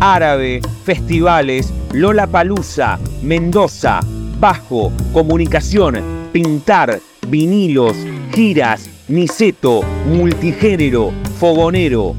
Árabe, Festivales, Lola Palusa, Mendoza, Bajo, Comunicación, Pintar, Vinilos, Giras, Niceto, Multigénero, Fogonero.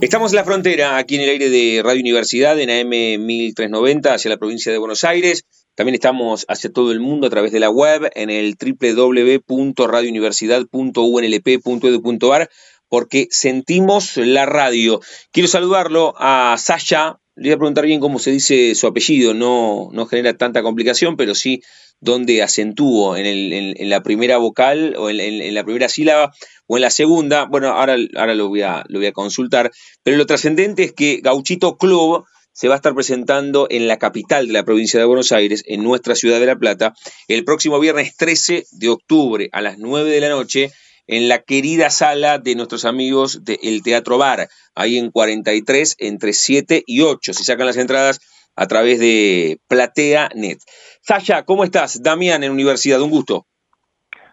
Estamos en la frontera, aquí en el aire de Radio Universidad, en AM 1390, hacia la provincia de Buenos Aires. También estamos hacia todo el mundo a través de la web en el www.radiouniversidad.unlp.edu.ar porque sentimos la radio. Quiero saludarlo a Sasha, le voy a preguntar bien cómo se dice su apellido, no, no genera tanta complicación, pero sí dónde acentúo, en, la primera vocal o en, la primera sílaba o en la segunda. Bueno, ahora, ahora lo, voy a, lo voy a consultar, pero lo trascendente es que Gauchito Club se va a estar presentando en la capital de la provincia de Buenos Aires, en nuestra ciudad de La Plata, el próximo viernes 13 de octubre a las 9 de la noche en la querida sala de nuestros amigos del Teatro Bar, ahí en 43, entre 7 y 8. Se sacan las entradas a través de Platea.net. Sasha, ¿cómo estás? Damián en Universidad, un gusto.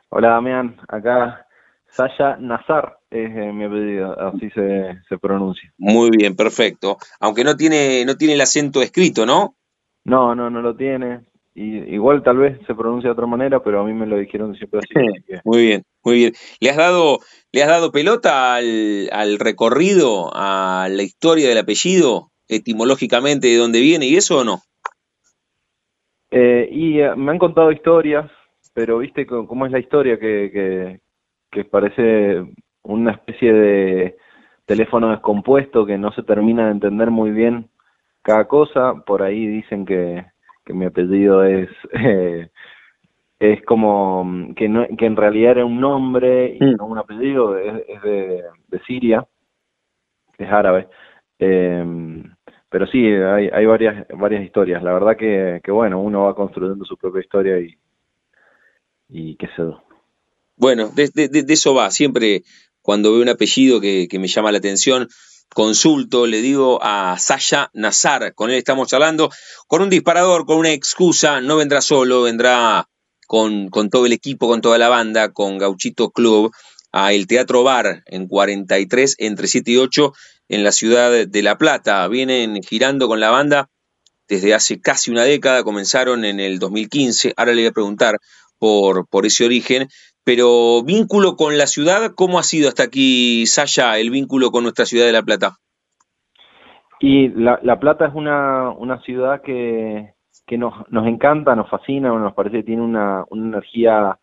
Hola Damián, acá Sasha Nazar es eh, mi apellido, así se, se, pronuncia. Muy bien, perfecto. Aunque no tiene, no tiene el acento escrito, ¿no? No, no, no lo tiene. Y, igual tal vez se pronuncia de otra manera, pero a mí me lo dijeron siempre así. Muy bien, muy bien. ¿Le has dado, le has dado pelota al, al recorrido, a la historia del apellido, etimológicamente de dónde viene y eso o no? Eh, y eh, me han contado historias, pero viste cómo es la historia que, que, que parece una especie de teléfono descompuesto que no se termina de entender muy bien cada cosa. Por ahí dicen que, que mi apellido es eh, es como mm, que, no, que en realidad era un nombre y mm. no un apellido, es, de, de, Siria, es árabe. Eh, pero sí, hay, hay varias, varias historias. La verdad que, que, bueno, uno va construyendo su propia historia y, y qué sé yo. Bueno, de, de, de, eso va. Siempre cuando veo un apellido que, que me llama la atención, consulto, le digo a Sasha Nazar, con él estamos charlando, con un disparador, con una excusa, no vendrá solo, vendrá con, con todo el equipo, con toda la banda, con Gauchito Club, a el Teatro Bar en 43, entre 7 y 8, en la ciudad de La Plata. Vienen girando con la banda desde hace casi una década, comenzaron en el 2015, ahora le voy a preguntar por, por ese origen, pero vínculo con la ciudad, ¿cómo ha sido hasta aquí, Saya, el vínculo con nuestra ciudad de La Plata? Y La, la Plata es una, una ciudad que, que nos, nos encanta, nos fascina, nos parece que tiene una, una energía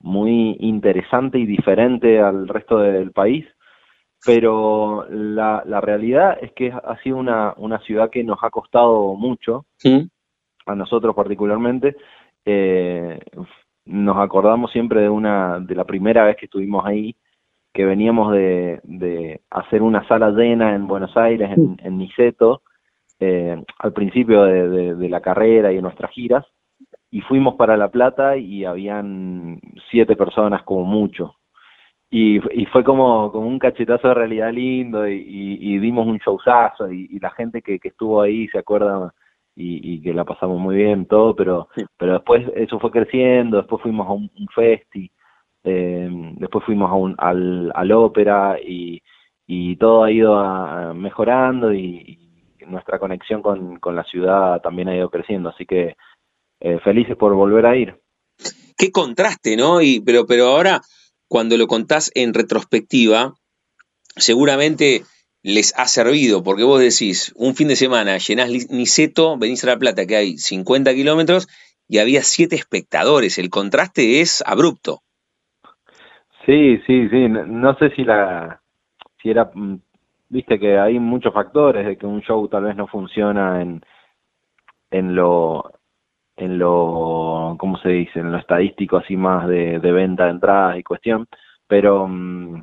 muy interesante y diferente al resto del país, pero la, la realidad es que ha sido una, una ciudad que nos ha costado mucho, a nosotros particularmente, eh, nos acordamos siempre de una de la primera vez que estuvimos ahí que veníamos de, de hacer una sala llena en Buenos Aires en, en Niceto eh, al principio de, de, la carrera y de nuestras giras y fuimos para La Plata y habían siete personas como mucho. Y, y fue como, como un cachetazo de realidad lindo y, y, y dimos un showzazo y, y la gente que, que estuvo ahí se acuerda y, y, que la pasamos muy bien, todo, pero, pero después eso fue creciendo, después fuimos a un, festi, eh, después fuimos a un, al, al ópera y, y todo ha ido a, mejorando y, nuestra conexión con, con la ciudad también ha ido creciendo, así que eh, felices por volver a ir. Qué contraste, ¿no? Y, pero, pero ahora, cuando lo contás en retrospectiva, seguramente les ha servido, porque vos decís, un fin de semana llenás Niceto, venís a La Plata, que hay 50 kilómetros, y había siete espectadores. El contraste es abrupto. Sí, sí, sí. No, sé si la, si era, mm, viste que hay muchos factores de que un show tal vez no funciona en, en lo, en lo, ¿cómo se dice? En lo estadístico así más de, de venta de entradas y cuestión, pero mm,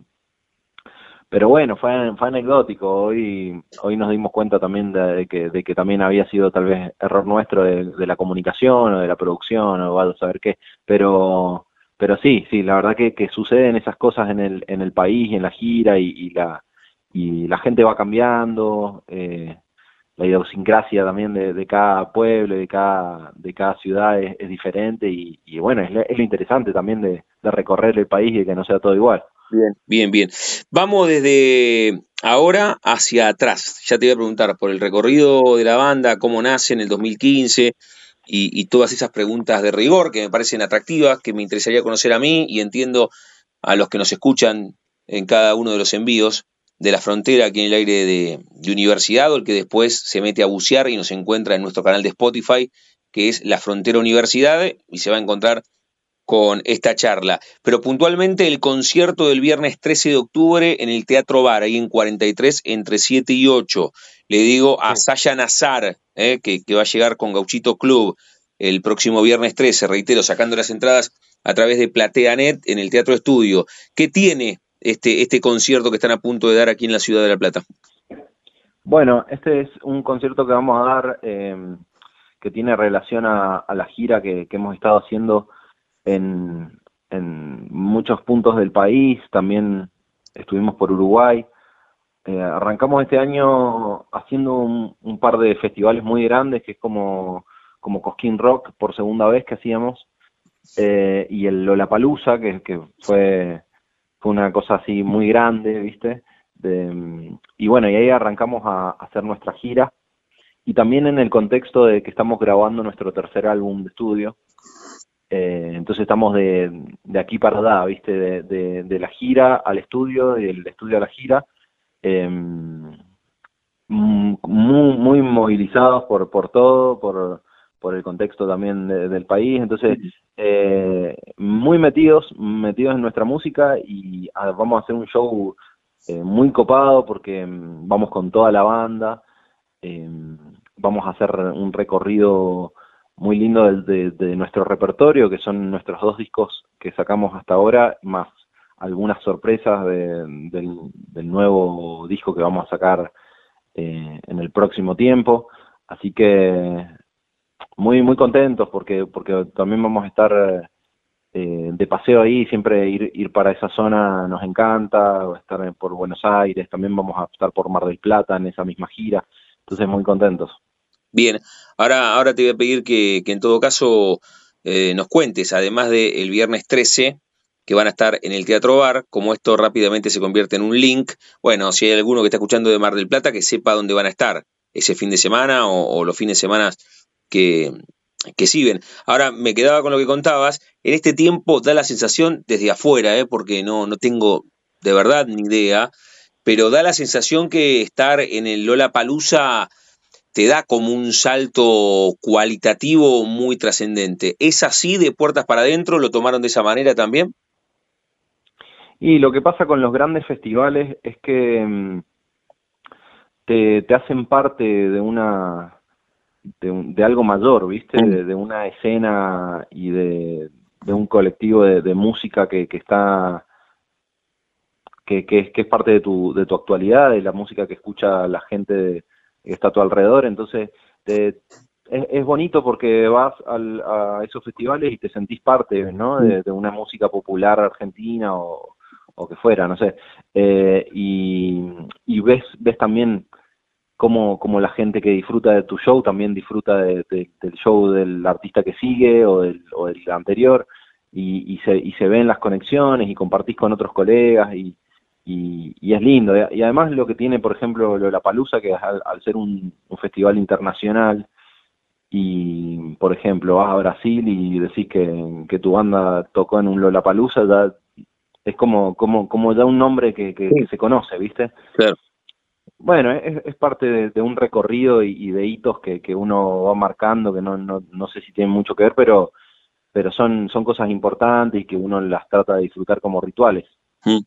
pero bueno, fue, fue anecdótico. Hoy, hoy nos dimos cuenta también de, que, de que también había sido tal vez error nuestro de, la comunicación o de la producción o a saber qué. Pero, pero sí, sí, la verdad que, que suceden esas cosas en el, en el país y en la gira y, la, y la gente va cambiando. Eh, la idiosincrasia también de, cada pueblo, de cada, de cada ciudad es, diferente y, bueno, es, es, lo interesante también de, de recorrer el país y que no sea todo igual. Bien, bien, bien. Vamos desde ahora hacia atrás. Ya te voy a preguntar por el recorrido de la banda, cómo nace en el 2015 y, todas esas preguntas de rigor que me parecen atractivas, que me interesaría conocer a mí y entiendo a los que nos escuchan en cada uno de los envíos de la frontera aquí en el aire de, de Universidad o el que después se mete a bucear y nos encuentra en nuestro canal de Spotify, que es La Frontera Universidad, y se va a encontrar con esta charla. Pero puntualmente el concierto del viernes 13 de octubre en el Teatro Bar, ahí en 43, entre 7 y 8. Le digo a Saya Nazar, eh, que, va a llegar con Gauchito Club el próximo viernes 13, reitero, sacando las entradas a través de PlateaNet en el Teatro Estudio. ¿Qué tiene este, este concierto que están a punto de dar aquí en la ciudad de La Plata? Bueno, este es un concierto que vamos a dar eh, que tiene relación a, la gira que, que hemos estado haciendo en, muchos puntos del país, también estuvimos por Uruguay. Eh, arrancamos este año haciendo un, par de festivales muy grandes, que es como, como Cosquín Rock por segunda vez que hacíamos, eh, y el Lollapalooza, que, que fue, fue una cosa así muy grande, ¿viste? y bueno, y ahí arrancamos a hacer nuestra gira, y también en el contexto de que estamos grabando nuestro tercer álbum de estudio, eh, entonces estamos de, de, aquí para allá, ¿viste? De, de, la gira al estudio, del estudio a la gira, em, muy, muy movilizados por, por todo, por, por el contexto también del país, entonces eh, muy metidos, metidos en nuestra música y ah, vamos a hacer un show eh, muy copado porque em, vamos con toda la banda, em, vamos a hacer un recorrido muy lindo de, de, nuestro repertorio, que son nuestros dos discos que sacamos hasta ahora, más algunas sorpresas del, del, nuevo disco que vamos a sacar eh, en el próximo tiempo. Así que muy muy contentos porque porque también vamos a estar eh, de paseo ahí, siempre ir, ir para esa zona nos encanta, estar por Buenos Aires, también vamos a estar por Mar del Plata en esa misma gira, entonces muy contentos. Bien, ahora, ahora te voy a pedir que, en todo caso eh, nos cuentes, además del viernes 13, que van a estar en el Teatro Bar, como esto rápidamente se convierte en un link, bueno, si hay alguno que está escuchando de Mar del Plata, que sepa dónde van a estar ese fin de semana o, los fines de semana que, que siguen. Ahora me quedaba con lo que contabas, en este tiempo da la sensación desde afuera, eh, porque no, no tengo de verdad ni idea, pero da la sensación que estar en el Lola Palusa te da como un salto cualitativo muy trascendente. ¿Es así de puertas para adentro? ¿Lo tomaron de esa manera también? Y lo que pasa con los grandes festivales es que mm, te, hacen parte de una de, algo mayor, ¿viste? De, una escena y de, un colectivo de, música que, está que, que, es parte de tu, de tu actualidad, de la música que escucha la gente de, está a tu alrededor, entonces es, bonito porque vas a esos festivales y te sentís parte, ¿no? De, una música popular argentina o, o que fuera, no sé, eh, y, y, ves, ves también cómo, cómo, la gente que disfruta de tu show también disfruta del show del artista que sigue o del, o del anterior, y, y, se, y se ven las conexiones y compartís con otros colegas y, y, es lindo. Y además lo que tiene, por ejemplo, lo de la Palusa, que al, ser un, festival internacional, y por ejemplo vas a Brasil y decís que, que tu banda tocó en un Lollapalooza, ya es como, como, como ya un nombre que, que, se conoce, ¿viste? Claro. Bueno, es, es parte de, un recorrido y, de hitos que, que uno va marcando, que no, no, no sé si tienen mucho que ver, pero, pero son, son cosas importantes y que uno las trata de disfrutar como rituales. Mm.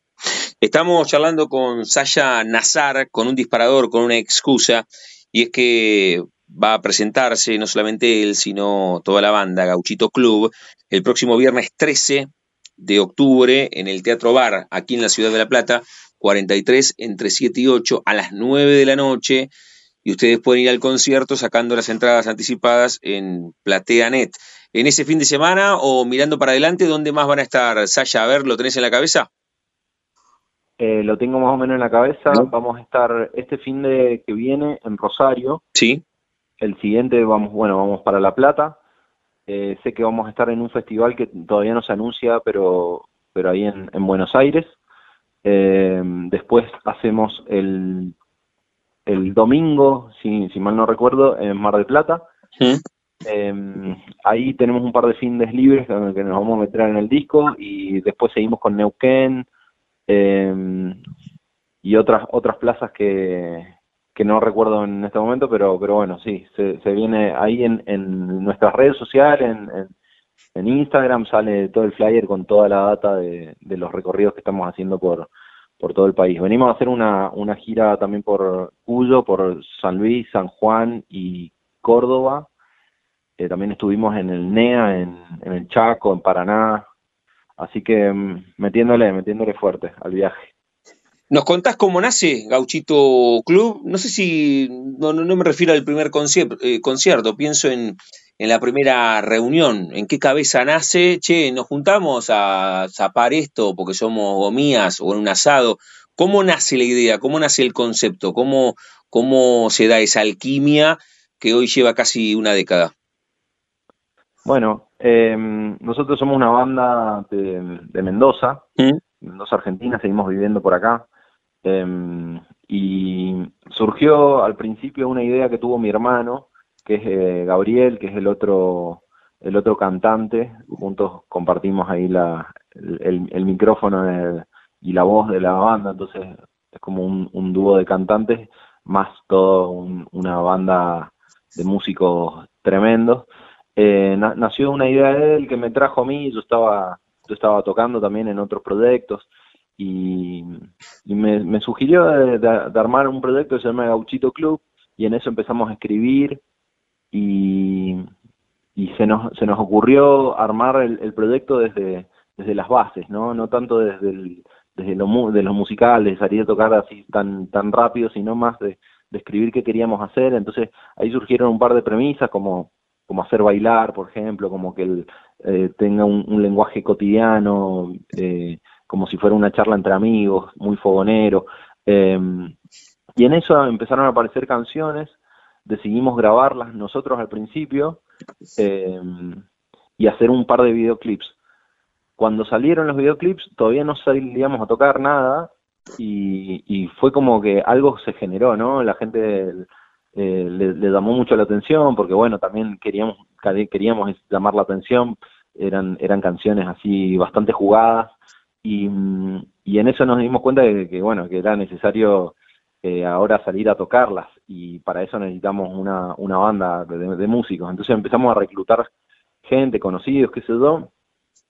Estamos charlando con Sasha Nazar, con un disparador, con una excusa, y es que va a presentarse no solamente él, sino toda la banda, Gauchito Club, el próximo viernes 13 de octubre en el Teatro Bar, aquí en la ciudad de La Plata, 43 entre 7 y 8 a las 9 de la noche y ustedes pueden ir al concierto sacando las entradas anticipadas en PlateaNet. ¿En ese fin de semana o mirando para adelante, dónde más van a estar? Sasha, a ver, ¿lo tenés en la cabeza? Eh, lo tengo más o menos en la cabeza. Vamos a estar este fin de que viene en Rosario. Sí. El siguiente vamos, bueno, vamos para La Plata. Eh, sé que vamos a estar en un festival que todavía no se anuncia, pero, pero ahí en, Buenos Aires. Eh, después hacemos el el domingo, si, si mal no recuerdo, en Mar del Plata. Em, ahí tenemos un par de fines libres que nos vamos a meter en el disco y después seguimos con Neuquén em, y otras otras plazas que, que no recuerdo en este momento, pero pero bueno, sí, se, viene ahí en, en nuestras redes sociales, en, en, Instagram sale todo el flyer con toda la data de, de los recorridos que estamos haciendo por, por todo el país. Venimos a hacer una, una gira también por Cuyo, por San Luis, San Juan y Córdoba. Eh, también estuvimos en el NEA, en, el Chaco, en Paraná. Así que mm, metiéndole, metiéndole fuerte al viaje. ¿Nos contás cómo nace Gauchito Club? No sé si, no, no, me refiero al primer concierto, eh, concierto pienso en, en la primera reunión? ¿En qué cabeza nace? Che, nos juntamos a zapar esto porque somos gomías o en un asado. ¿Cómo nace la idea? ¿Cómo nace el concepto? ¿Cómo, cómo se da esa alquimia que hoy lleva casi una década? Bueno, em, nosotros somos una banda de, Mendoza. Mendoza, Argentina, seguimos viviendo por acá. Em, y surgió al principio una idea que tuvo mi hermano, que es eh, Gabriel, que es el otro el otro cantante, juntos compartimos ahí la, el, micrófono y la voz de la banda, entonces es como un, dúo de cantantes, más todo una banda de músicos tremendos. Eh, nació una idea de él que me trajo a mí, yo estaba, yo estaba tocando también en otros proyectos y, me, sugirió de, armar un proyecto que se llama Gauchito Club y en eso empezamos a escribir y, y se, nos, se nos ocurrió armar el, proyecto desde, desde las bases, ¿no? No tanto desde, el, desde de los musicales, salir a tocar así tan, tan rápido, sino más de, de escribir qué queríamos hacer. Entonces ahí surgieron un par de premisas como como hacer bailar, por ejemplo, como que él eh, tenga un, lenguaje cotidiano, eh, como si fuera una charla entre amigos, muy fogonero. Eh, y en eso empezaron a aparecer canciones decidimos grabarlas nosotros al principio eh, y hacer un par de videoclips. Cuando salieron los videoclips todavía no salíamos a tocar nada y, fue como que algo se generó, ¿no? La gente eh, le, llamó mucho la atención porque bueno, también queríamos, queríamos llamar la atención, eran, eran canciones así bastante jugadas y, y en eso nos dimos cuenta de que bueno, que era necesario eh, ahora salir a tocarlas y para eso necesitamos una, una banda de, músicos. Entonces empezamos a reclutar gente, conocidos, qué sé yo,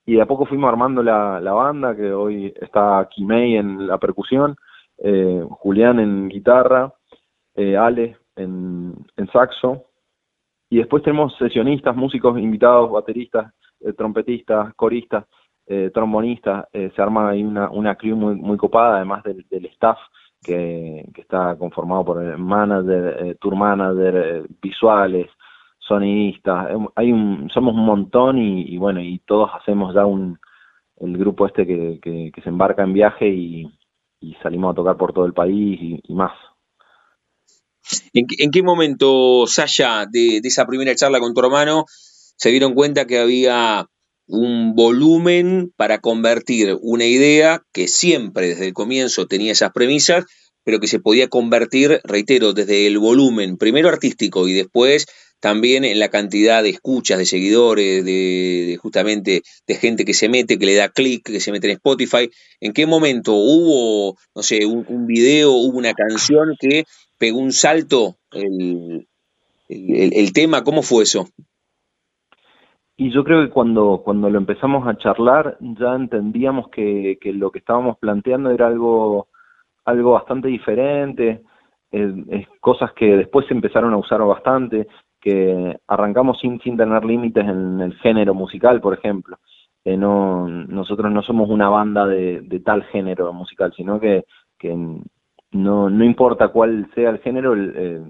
y de a poco fuimos armando la, la banda, que hoy está Kimei en la percusión, eh, Julián en guitarra, eh, Ale en, en saxo, y después tenemos sesionistas, músicos invitados, bateristas, trompetistas, coristas, trombonistas, se arma ahí una, una crew muy, muy copada, además del, staff que, está conformado por el manager, eh, tour manager, eh, visuales, sonidistas, hay un, somos un montón y, bueno, y todos hacemos ya un, el grupo este que, que, se embarca en viaje y, salimos a tocar por todo el país y, más. ¿En, ¿En, qué momento, Sasha, de, esa primera charla con tu hermano, se dieron cuenta que había un volumen para convertir una idea que siempre desde el comienzo tenía esas premisas, pero que se podía convertir, reitero, desde el volumen, primero artístico y después también en la cantidad de escuchas, de seguidores, de, justamente de gente que se mete, que le da clic, que se mete en Spotify. ¿En qué momento hubo, no sé, un, video, hubo una canción que pegó un salto el, el tema? ¿Cómo fue eso? Y yo creo que cuando, cuando lo empezamos a charlar ya entendíamos que, que lo que estábamos planteando era algo, algo bastante diferente, cosas que después se empezaron a usar bastante, que arrancamos sin, sin tener límites en el género musical, por ejemplo. Eh, no, nosotros no somos una banda de, de tal género musical, sino que, que no, no importa cuál sea el género, eh,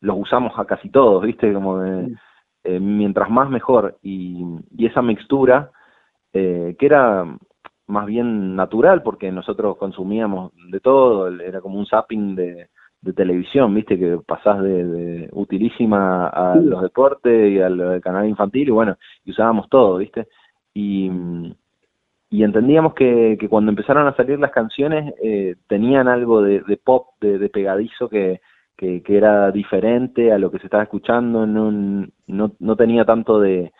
los usamos a casi todos, ¿viste? Como eh, mientras más mejor. Y, y esa mixtura, que era más bien natural, porque nosotros consumíamos de todo, era como un zapping de, de televisión, viste, que pasás de, utilísima a los deportes y al, canal infantil, y bueno, y usábamos todo, viste, y, y entendíamos que, que cuando empezaron a salir las canciones eh, tenían algo de, pop, de, pegadizo que, que, era diferente a lo que se estaba escuchando, no, no, no tenía tanto de,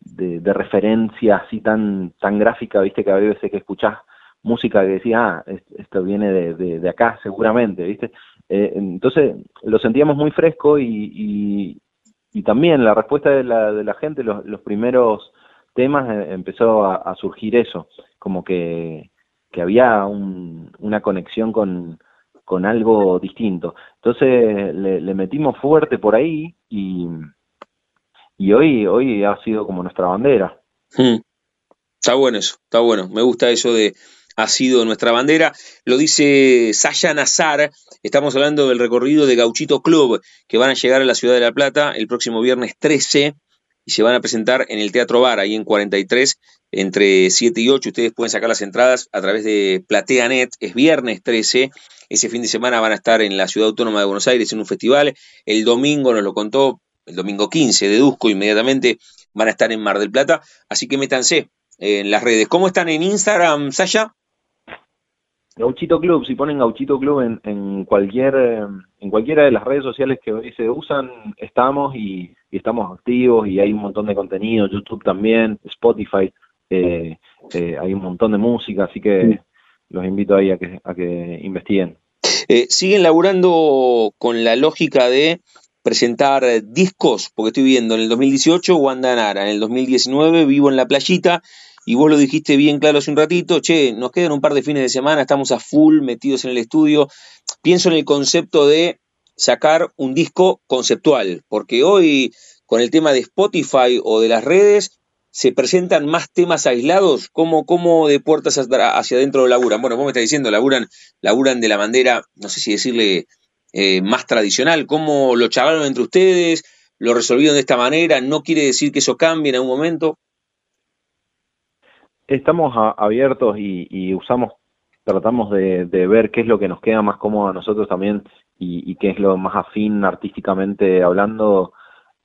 de, referencia así tan, tan gráfica, viste, que a veces que escuchás música que decía, ah, esto viene de, de, acá seguramente, ¿viste? Eh, entonces lo sentíamos muy fresco y, y, también la respuesta de la, de la gente, los, los primeros temas eh, empezó a, surgir eso, como que, que había un, una conexión con, con algo distinto. Entonces le, metimos fuerte por ahí y, y hoy, hoy ha sido como nuestra bandera. Hmm. Está bueno eso, está bueno. Me gusta eso de ha sido nuestra bandera. Lo dice Sasha Nazar. Estamos hablando del recorrido de Gauchito Club, que van a llegar a la ciudad de La Plata el próximo viernes 13 y se van a presentar en el Teatro Bar, ahí en 43, entre 7 y 8. Ustedes pueden sacar las entradas a través de PlateaNet. Es viernes 13. Ese fin de semana van a estar en la Ciudad Autónoma de Buenos Aires en un festival. El domingo nos lo contó, el domingo 15, deduzco inmediatamente, van a estar en Mar del Plata. Así que métanse en las redes. ¿Cómo están en Instagram, Sasha? Gauchito Club, si ponen Gauchito Club en, en cualquier eh, en cualquiera de las redes sociales que hoy se usan, estamos y, estamos activos y hay un montón de contenido, YouTube también, Spotify, eh, eh, hay un montón de música, así que los invito ahí a que, a que investiguen. ¿Siguen laburando con la lógica de presentar discos? Porque estoy viendo en el 2018 Wanda Nara, en el 2019 Vivo en la Playita y vos lo dijiste bien claro hace un ratito, che, nos quedan un par de fines de semana, estamos a full metidos en el estudio. Pienso en el concepto de sacar un disco conceptual, porque hoy con el tema de Spotify o de las redes se presentan más temas aislados, como, como de puertas hacia adentro laburan. Bueno, vos me estás diciendo, laburan, laburan de la manera, no sé si decirle eh, más tradicional, cómo lo charlaron entre ustedes, lo resolvieron de esta manera, no quiere decir que eso cambie en algún momento. Estamos abiertos y, usamos, tratamos de, ver qué es lo que nos queda más cómodo a nosotros también y, qué es lo más afín artísticamente hablando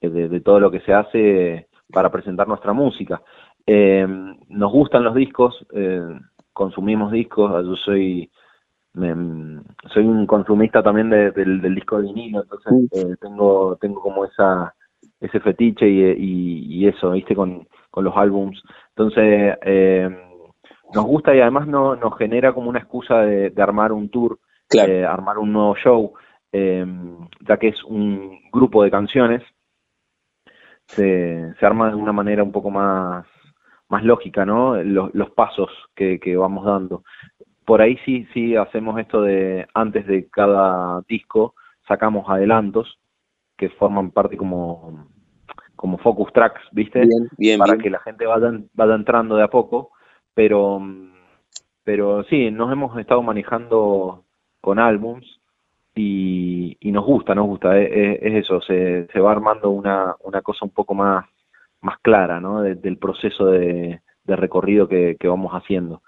eh, de, todo lo que se hace para presentar nuestra música. Eh, nos gustan los discos, eh, consumimos discos, yo soy soy un consumista también del, disco de vinilo, entonces tengo tengo como esa ese fetiche y, y eso, viste, con, con los álbums. Entonces, eh, nos gusta y además no, nos genera como una excusa de, armar un tour, eh, armar un nuevo show, eh, ya que es un grupo de canciones, se, se arma de una manera un poco más, más lógica, ¿no? Los, los pasos que, que vamos dando. Por ahí sí, sí hacemos esto de antes de cada disco, sacamos adelantos que forman parte como como focus tracks, ¿viste? Para que la gente vaya, vaya entrando de a poco, pero, pero sí, nos hemos estado manejando con álbums y, nos gusta, nos gusta, es, eso, se, se va armando una, una cosa un poco más, más clara, ¿no? del proceso de, de recorrido que, que vamos haciendo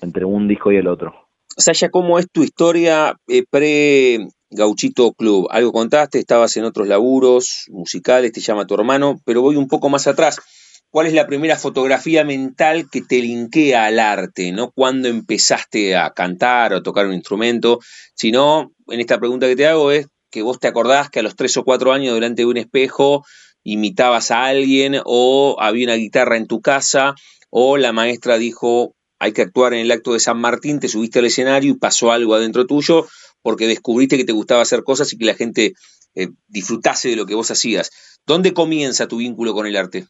entre un disco y el otro. Sasha, ¿cómo es tu historia eh, pre Gauchito Club. Algo contaste, estabas en otros laburos musicales, te llama tu hermano, pero voy un poco más atrás. ¿Cuál es la primera fotografía mental que te linkea al arte? No cuando empezaste a cantar o a tocar un instrumento, sino en esta pregunta que te hago es que vos te acordás que a los tres o cuatro años delante de un espejo imitabas a alguien o había una guitarra en tu casa o la maestra dijo hay que actuar en el acto de San Martín, te subiste al escenario y pasó algo adentro tuyo porque descubriste que te gustaba hacer cosas y que la gente eh, disfrutase de lo que vos hacías. ¿Dónde comienza tu vínculo con el arte?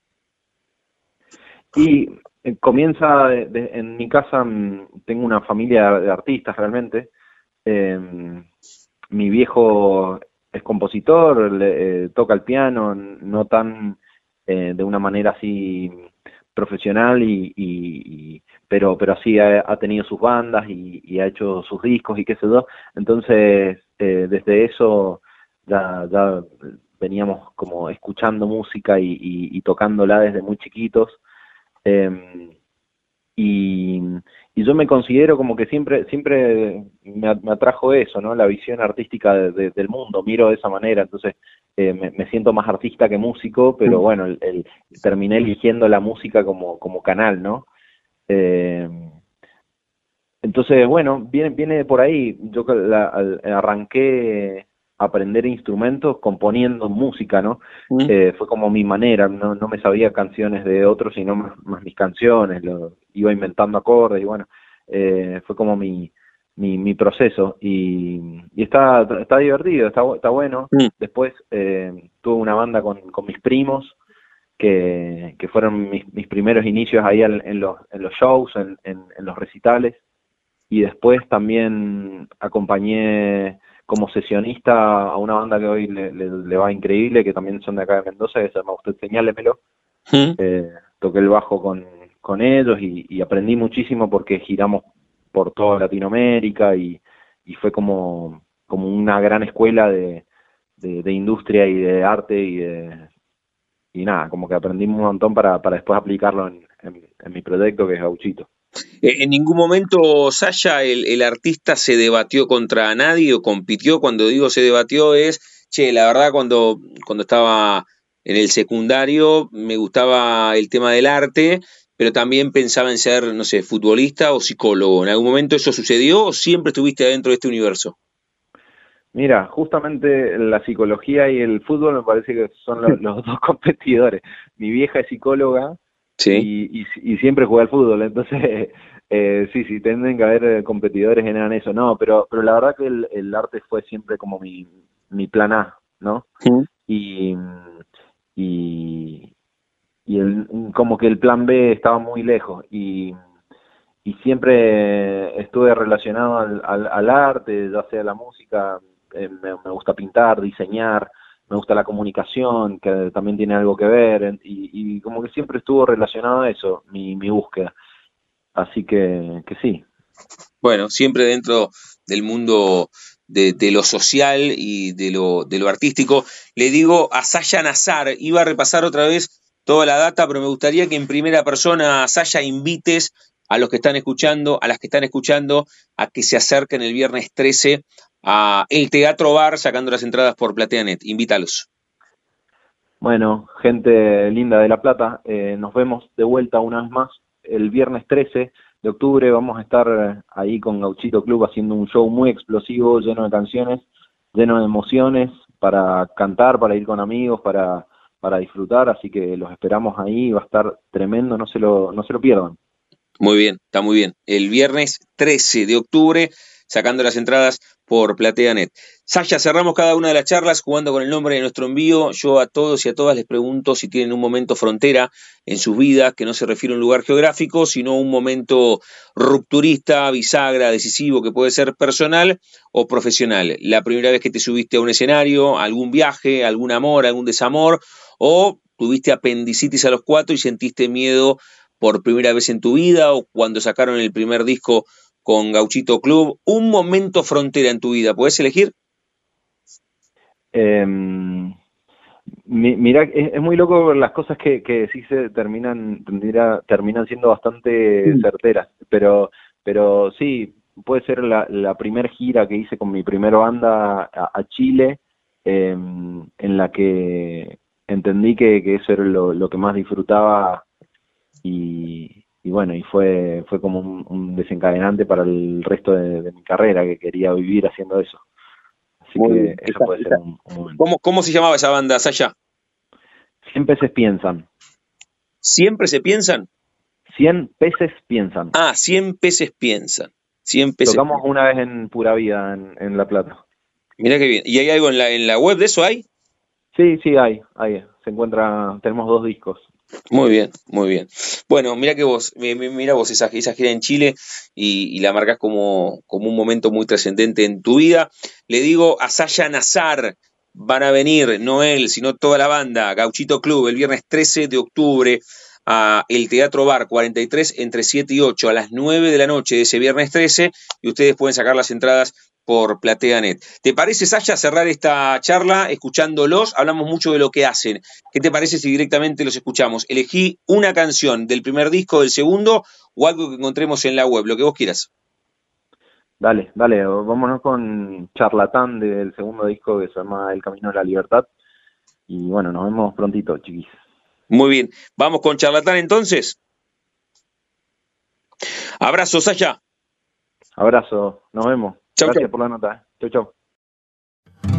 Y eh, comienza en mi casa, mm, tengo una familia de artistas realmente. Em, mi viejo es compositor, le, eh, toca el piano, no tan de una manera así profesional y, pero pero sí ha, tenido sus bandas y, ha hecho sus discos y qué sé yo. Entonces eh, desde eso ya, ya veníamos como escuchando música y, tocándola desde muy chiquitos. Em, y, yo me considero como que siempre siempre me, atrajo eso no la visión artística del mundo miro de esa manera entonces eh, me, siento más artista que músico, pero bueno, el, terminé eligiendo la música como, como canal, ¿no? Eh, entonces, bueno, viene, viene por ahí. Yo arranqué a aprender instrumentos componiendo música, ¿no? Mm. Eh, fue como mi manera, no, no me sabía canciones de otros, sino más, mis canciones, lo, iba inventando acordes y bueno, fue como mi, mi, mi proceso y, está, está divertido, está, está bueno. Mm. Después eh, tuve una banda con, con mis primos que, que fueron mis, mis, primeros inicios ahí en, los, en los shows, en, en, los recitales y después también acompañé como sesionista a una banda que hoy le, va increíble, que también son de acá de Mendoza, que se llama Usted Señálemelo. Mm. Eh, toqué el bajo con, con ellos y, y, aprendí muchísimo porque giramos por toda Latinoamérica y, fue como, como una gran escuela de, de, industria y de arte y de, y nada, como que aprendimos un montón para, para después aplicarlo en, en, mi proyecto que es Gauchito. Eh, ¿En ningún momento, Sasha, el, el, artista se debatió contra nadie o compitió? Cuando digo se debatió es, che, la verdad cuando, cuando estaba en el secundario me gustaba el tema del arte pero también pensaba en ser, no sé, futbolista o psicólogo. ¿En algún momento eso sucedió o siempre estuviste adentro de este universo? Mira, justamente la psicología y el fútbol me parece que son los, dos competidores. Mi vieja es psicóloga y, siempre juega al fútbol, entonces eh, sí, sí, tienen que haber competidores en eso. No, pero, pero la verdad que el, arte fue siempre como mi, mi plan A, ¿no? Y, y, y el, como que el plan B estaba muy lejos y, y siempre estuve relacionado al, al, arte, ya sea la música, eh, me, gusta pintar, diseñar, me gusta la comunicación, que también tiene algo que ver, y, como que siempre estuvo relacionado a eso, mi, mi búsqueda. Así que, que sí. Bueno, siempre dentro del mundo de, de, lo social y de lo, de lo artístico. Le digo a Sasha Nazar, iba a repasar otra vez toda la data, pero me gustaría que en primera persona, Sasha, invites a los que están escuchando, a las que están escuchando, a que se acerquen el viernes 13 a el Teatro Bar sacando las entradas por PlateaNet. Invítalos. Bueno, gente linda de La Plata, eh, nos vemos de vuelta una vez más el viernes 13 de octubre. Vamos a estar ahí con Gauchito Club haciendo un show muy explosivo, lleno de canciones, lleno de emociones, para cantar, para ir con amigos, para para disfrutar, así que los esperamos ahí, va a estar tremendo, no se lo, no se lo pierdan. Muy bien, está muy bien. El viernes 13 de octubre, sacando las entradas por PlateaNet. Sasha, cerramos cada una de las charlas jugando con el nombre de nuestro envío. Yo a todos y a todas les pregunto si tienen un momento frontera en sus vidas, que no se refiere a un lugar geográfico, sino un momento rupturista, bisagra, decisivo, que puede ser personal o profesional. La primera vez que te subiste a un escenario, algún viaje, algún amor, algún desamor, o tuviste apendicitis a los cuatro y sentiste miedo por primera vez en tu vida, o cuando sacaron el primer disco con Gauchito Club, un momento frontera en tu vida, ¿puedes elegir? Eh, mira, es, muy loco las cosas que, que sí se terminan, terminan siendo bastante certeras, pero, pero sí, puede ser la, la primer gira que hice con mi primera banda a, Chile, em, en la que entendí que, que eso era lo, lo, que más disfrutaba y, y bueno, y fue, fue como un, desencadenante para el resto de, mi carrera, que quería vivir haciendo eso. Así que eso puede ser un, momento. ¿Cómo, ¿Cómo se llamaba esa banda, Sasha? Cien peces piensan. ¿Siempre se piensan? Cien peces piensan. Ah, cien peces piensan. Cien peces Tocamos una vez en Pura Vida, en, en La Plata. Mira qué bien. ¿Y hay algo en la, en la web de eso? ¿Hay? Sí, sí, hay, hay. Se encuentra, tenemos dos discos. Muy bien, muy bien. Bueno, mira que vos, mira vos esa, esa gira en Chile y, la marcas como, como, un momento muy trascendente en tu vida. Le digo a Sasha Nazar, van a venir, no él, sino toda la banda, Gauchito Club, el viernes 13 de octubre a el Teatro Bar 43 entre 7 y 8 a las 9 de la noche de ese viernes 13 y ustedes pueden sacar las entradas por PlateaNet. ¿Te parece, Sasha, cerrar esta charla escuchándolos? Hablamos mucho de lo que hacen. ¿Qué te parece si directamente los escuchamos? Elegí una canción del primer disco, del segundo, o algo que encontremos en la web, lo que vos quieras. Dale, dale, vámonos con Charlatán del segundo disco que se llama El Camino de la Libertad. Y bueno, nos vemos prontito, chiquis. Muy bien, vamos con Charlatán entonces. Abrazo, Sasha. Abrazo, nos vemos. Gracias por la nota. Chau, chau.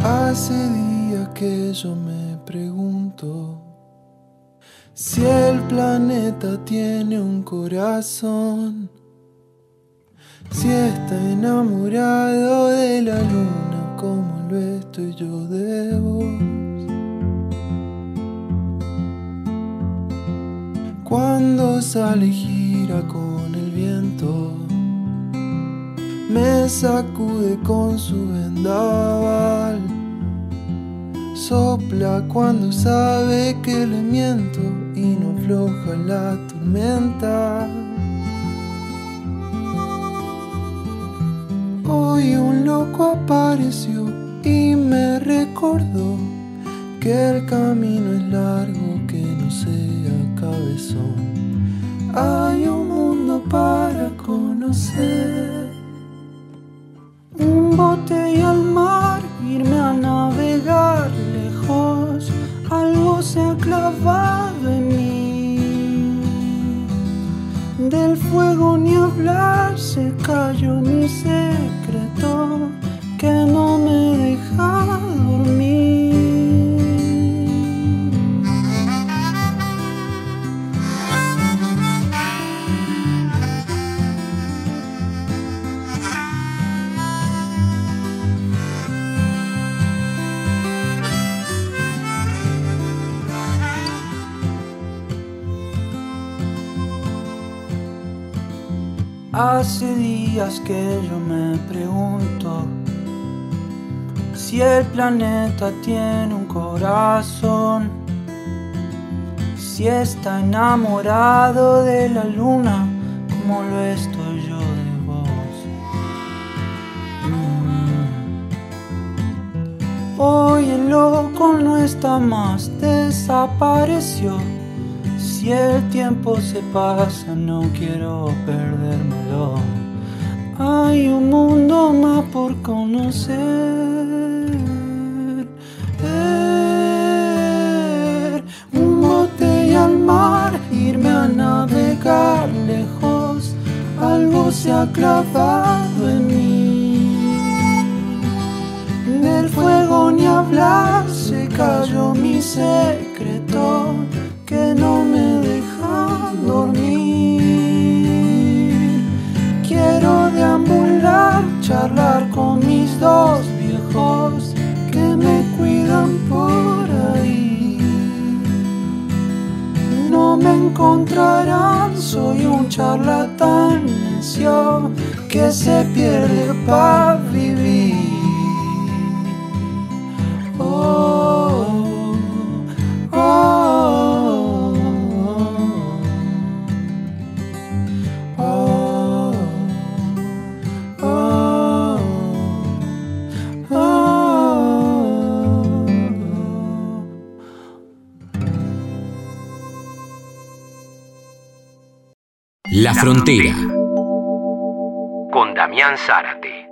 Hace días que yo me pregunto si el planeta tiene un corazón, si está enamorado de la luna como lo estoy yo de vos. Cuando sale gira con el viento me sacude con su vendaval. Sopla cuando sabe que le miento y no afloja la tormenta. Hoy un loco apareció y me recordó que el camino es largo, que no sea cabezón. Hay un mundo para conocer un bote y al mar, irme a navegar lejos, algo se ha clavado en mí. Del fuego ni hablar, que yo me pregunto si el planeta tiene un corazón, si está enamorado de la luna como lo estoy yo de vos. Mm. Hoy el loco no está más, desapareció si el tiempo se pasa, no quiero perdérmelo. Hay un mundo más por conocer. un bote y al mar, irme a navegar lejos. Algo se ha clavado en mí. Del fuego ni hablar, se cayó mi secreto que no me deja dormir. Deambular, charlar con mis dos viejos que me cuidan por ahí. No me encontrarán, soy un charlatán necio que se pierde para vivir. La Frontera. Con Damián Zárate.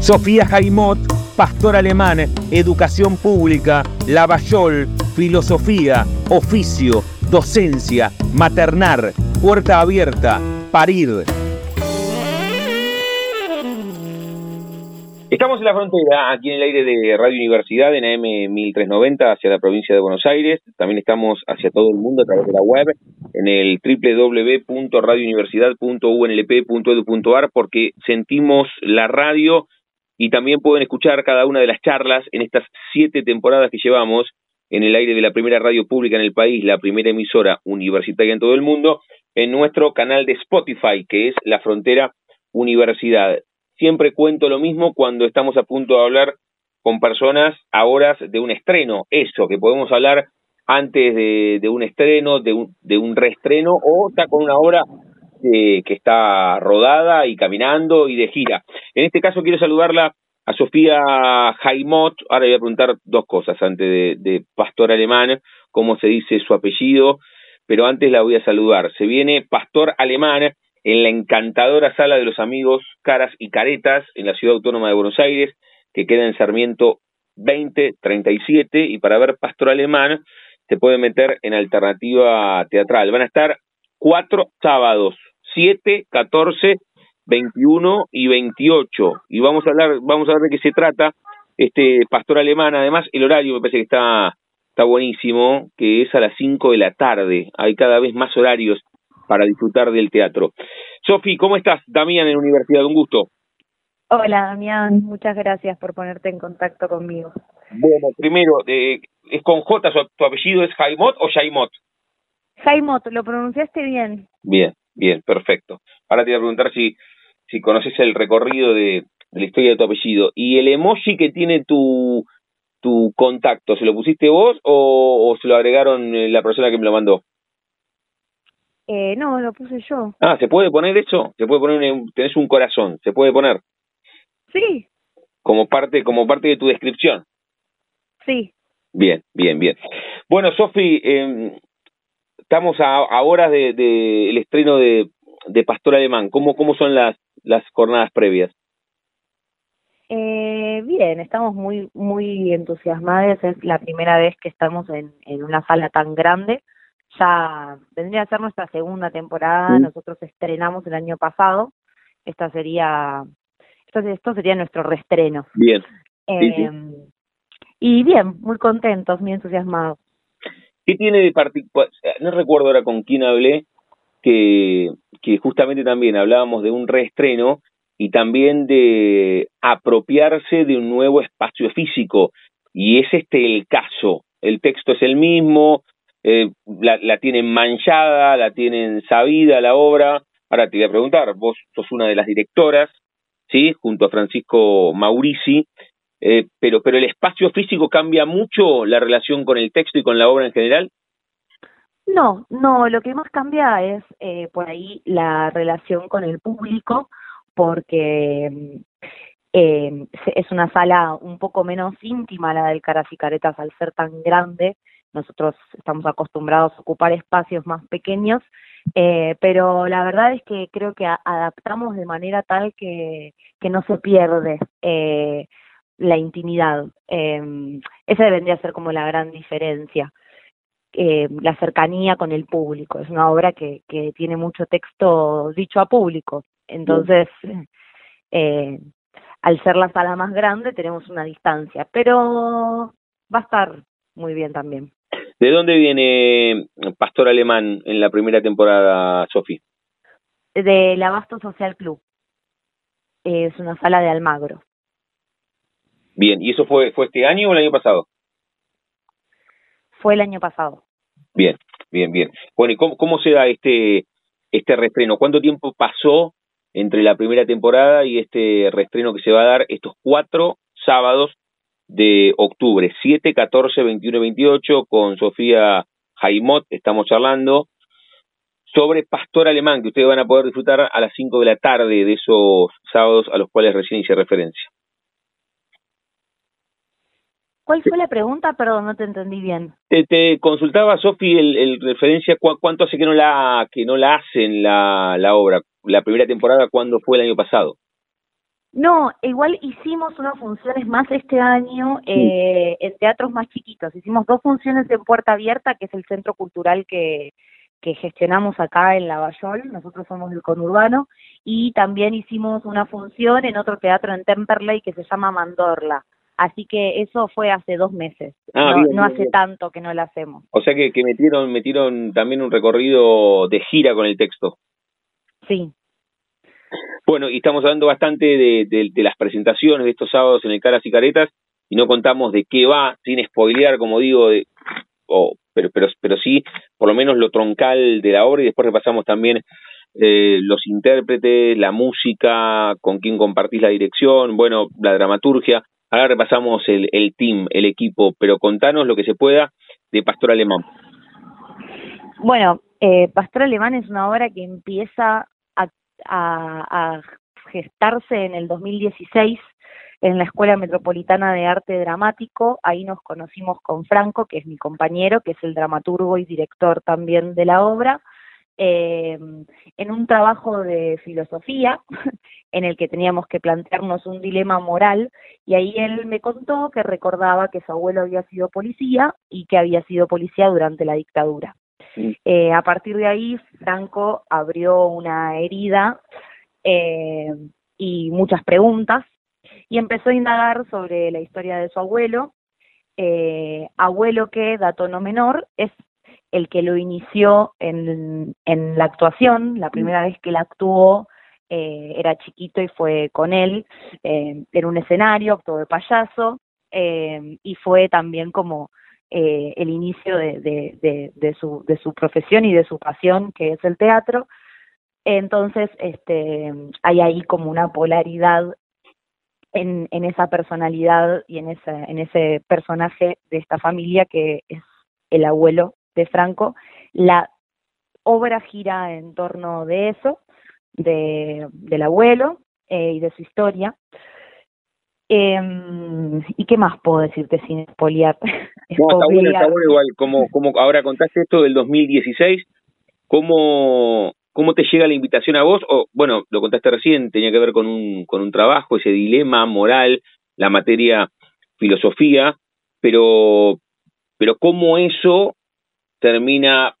Sofía Jaimot, pastor alemán, educación pública, lavayol, filosofía, oficio, docencia, maternar, puerta abierta, parir. Estamos en la frontera, aquí en el aire de Radio Universidad, en AM 1390, hacia la provincia de Buenos Aires. También estamos hacia todo el mundo a través de la web, en el www.radiouniversidad.unlp.edu.ar, porque sentimos la radio y también pueden escuchar cada una de las charlas en estas siete temporadas que llevamos en el aire de la primera radio pública en el país, la primera emisora universitaria en todo el mundo, en nuestro canal de Spotify, que es La Frontera Universidad siempre cuento lo mismo cuando estamos a punto de hablar con personas a horas de un estreno, eso, que podemos hablar antes de, un estreno, de un, de un reestreno, o está con una obra que está rodada y caminando y de gira. En este caso quiero saludarla a Sofía Jaimot. Ahora voy a preguntar dos cosas antes de, de Pastor Alemán, cómo se dice su apellido, pero antes la voy a saludar. Se viene Pastor Alemán en la encantadora sala de los amigos Caras y Caretas en la ciudad autónoma de Buenos Aires, que queda en Sarmiento 2037, y para ver Pastor Alemán se puede meter en alternativa teatral. Van a estar cuatro sábados, 7, 14, 21 y 28. Y vamos a hablar, vamos a ver de qué se trata. Este Pastor Alemán, además, el horario me parece que está, está buenísimo, que es a las 5 de la tarde. Hay cada vez más horarios para disfrutar del teatro. Sofi, ¿cómo estás? Damián en Universidad, un gusto. Hola Damián, muchas gracias por ponerte en contacto conmigo. Bueno, primero, eh, ¿es con J tu apellido es Jaimot o Jaimot? Jaimot, lo pronunciaste bien. Bien, bien, perfecto. Ahora te voy a preguntar si, si conoces el recorrido de, la historia de tu apellido. ¿Y el emoji que tiene tu, tu contacto, se lo pusiste vos o, se lo agregaron eh, la persona que me lo mandó? Eh, no, lo puse yo. Ah, ¿se puede poner eso? ¿Se puede poner, un, tenés un corazón, ¿se puede poner? Sí. Como parte, como parte de tu descripción. Sí. Bien, bien, bien. Bueno, Sofi, eh, estamos a, horas del de, el estreno de, de, Pastor Alemán. ¿Cómo, cómo son las, las jornadas previas? Eh, bien, estamos muy muy entusiasmados. Es la primera vez que estamos en, en una sala tan grande. Ya vendría a ser nuestra segunda temporada. Nosotros estrenamos el año pasado. Esta sería esto, esto sería nuestro reestreno. Bien. Eh, y bien, muy contentos, muy entusiasmados. ¿Qué tiene de particular? No recuerdo ahora con quién hablé, que, que justamente también hablábamos de un reestreno y también de apropiarse de un nuevo espacio físico. Y es este el caso. El texto es el mismo, eh, la, la tienen manchada, la tienen sabida la obra. Ahora te voy a preguntar, vos sos una de las directoras, ¿sí? Junto a Francisco Maurici, eh, pero, pero el espacio físico cambia mucho la relación con el texto y con la obra en general. No, no, lo que más cambia es eh, por ahí la relación con el público, porque eh, es una sala un poco menos íntima la del Caras y Caretas al ser tan grande. Nosotros estamos acostumbrados a ocupar espacios más pequeños, eh, pero la verdad es que creo que adaptamos de manera tal que, que no se pierde. Eh, la intimidad. Eh, esa vendría a ser como la gran diferencia. Eh, la cercanía con el público. Es una obra que, que tiene mucho texto dicho a público. Entonces, eh, al ser la sala más grande, tenemos una distancia, pero va a estar muy bien también. ¿De dónde viene Pastor Alemán en la primera temporada, Sofi? Del Abasto Social Club. Es una sala de Almagro. Bien, ¿y eso fue, fue este año o el año pasado? Fue el año pasado. Bien, bien, bien. Bueno, ¿y cómo, cómo se da este, este reestreno? ¿Cuánto tiempo pasó entre la primera temporada y este reestreno que se va a dar estos cuatro sábados de octubre? 7, 14, 21 y 28 con Sofía Jaimot estamos charlando sobre Pastor Alemán, que ustedes van a poder disfrutar a las 5 de la tarde de esos sábados a los cuales recién hice referencia. ¿Cuál fue la pregunta? Perdón, no te entendí bien. Te, consultaba, Sofi, el, el, referencia, cuánto hace que no la que no la hacen la, la obra. La primera temporada, ¿cuándo fue el año pasado? No, igual hicimos unas funciones más este año eh, en teatros más chiquitos. Hicimos dos funciones en Puerta Abierta, que es el centro cultural que, que gestionamos acá en Lavallol, nosotros somos el conurbano, y también hicimos una función en otro teatro en Temperley que se llama Mandorla. Así que eso fue hace dos meses, ah, no, hace tanto que no lo hacemos. O sea que, que metieron, metieron también un recorrido de gira con el texto. Sí. Bueno, y estamos hablando bastante de, de, las presentaciones de estos sábados en el Caras y Caretas, y no contamos de qué va, sin spoilear, como digo, de, o, pero, pero, pero sí, por lo menos lo troncal de la obra, y después repasamos también eh, los intérpretes, la música, con quién compartís la dirección, bueno, la dramaturgia. Ahora repasamos el, el team, el equipo, pero contanos lo que se pueda de Pastor Alemán? Bueno, eh, Pastor Alemán es una obra que empieza a, gestarse en el 2016 en la Escuela Metropolitana de Arte Dramático. Ahí nos conocimos con Franco, que es mi compañero, que es el dramaturgo y director también de la obra, eh, en un trabajo de filosofía en el que teníamos que plantearnos un dilema moral y ahí él me contó que recordaba que su abuelo había sido policía y que había sido policía durante la dictadura. Eh, a partir de ahí, Franco abrió una herida eh, y muchas preguntas y empezó a indagar sobre la historia de su abuelo, eh, abuelo que, dato no menor, es el que lo inició en, en la actuación, la primera vez que él actuó eh, era chiquito y fue con él eh, en un escenario, actuó de payaso, eh, y fue también como eh, el inicio de, de, de, su, de su profesión y de su pasión, que es el teatro. Entonces, este, hay ahí como una polaridad en, en esa personalidad y en, esa, en ese personaje de esta familia que es el abuelo de Franco. La obra gira en torno de eso, de, del abuelo eh, y de su historia. Eh, ¿Y qué más puedo decirte sin espoliar? No, está bueno, está bueno igual, como, como ahora contaste esto del 2016, ¿cómo, ¿cómo te llega la invitación a vos? O, bueno, lo contaste recién, tenía que ver con un, con un trabajo, ese dilema moral, la materia filosofía, pero, pero cómo eso termina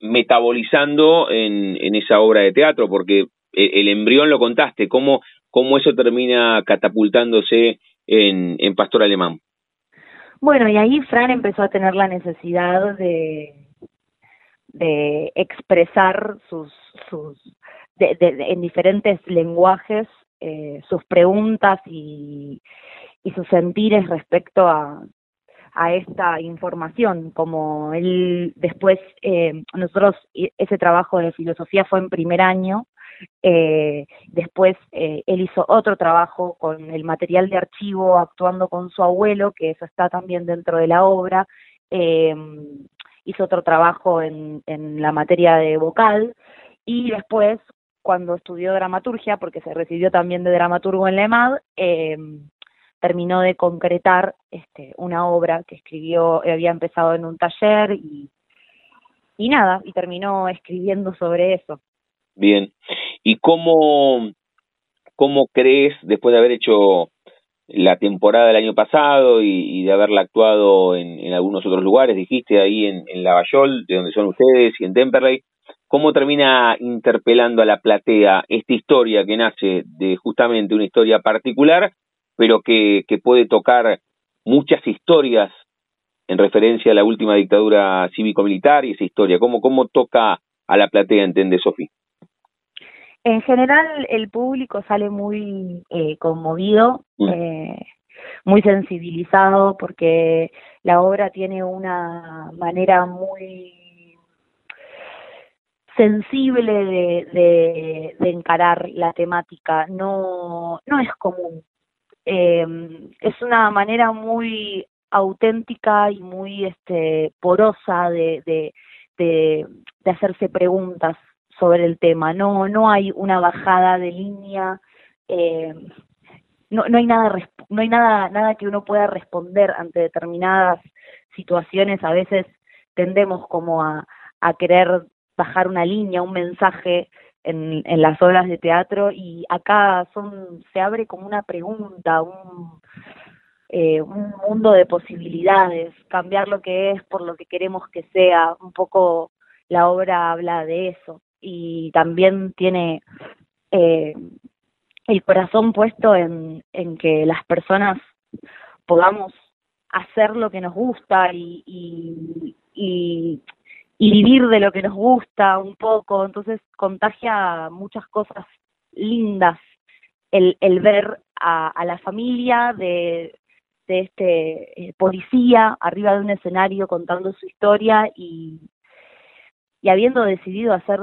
metabolizando en, en esa obra de teatro, porque el, el, embrión lo contaste, cómo, cómo eso termina catapultándose en, en Pastor Alemán. Bueno, y ahí Fran empezó a tener la necesidad de, de expresar sus, sus de, de, en diferentes lenguajes eh, sus preguntas y, y sus sentires respecto a, a esta información, como él después, eh, nosotros ese trabajo de filosofía fue en primer año, eh, después eh, él hizo otro trabajo con el material de archivo actuando con su abuelo, que eso está también dentro de la obra, eh, hizo otro trabajo en, en la materia de vocal. Y después cuando estudió dramaturgia, porque se recibió también de dramaturgo en la EMAD, eh, terminó de concretar este, una obra que escribió, había empezado en un taller y, y nada, y terminó escribiendo sobre eso. Bien, ¿y cómo, cómo crees, después de haber hecho la temporada del año pasado y, de haberla actuado en, en, algunos otros lugares, dijiste ahí en, en Lavallol, de donde son ustedes, y en Temperley, ¿cómo termina interpelando a la platea esta historia que nace de justamente una historia particular pero que, que puede tocar muchas historias en referencia a la última dictadura cívico-militar y esa historia. ¿Cómo, cómo toca a la platea, entiende Sofía? En general, el público sale muy eh, conmovido, mm. eh, muy sensibilizado, porque la obra tiene una manera muy sensible de, de, de encarar la temática. No, no es común eh, es una manera muy auténtica y muy este porosa de, de, de, de hacerse preguntas sobre el tema. No, no hay una bajada de línea, eh, no, no hay nada no hay nada, nada que uno pueda responder ante determinadas situaciones, a veces tendemos como a, a querer bajar una línea, un mensaje en, en las obras de teatro y acá son se abre como una pregunta, un, eh, un mundo de posibilidades, cambiar lo que es por lo que queremos que sea, un poco la obra habla de eso y también tiene eh, el corazón puesto en, en que las personas podamos hacer lo que nos gusta y, y, y y vivir de lo que nos gusta un poco, entonces contagia muchas cosas lindas el, el ver a, a la familia de, de este eh, policía arriba de un escenario contando su historia y, y habiendo decidido hacer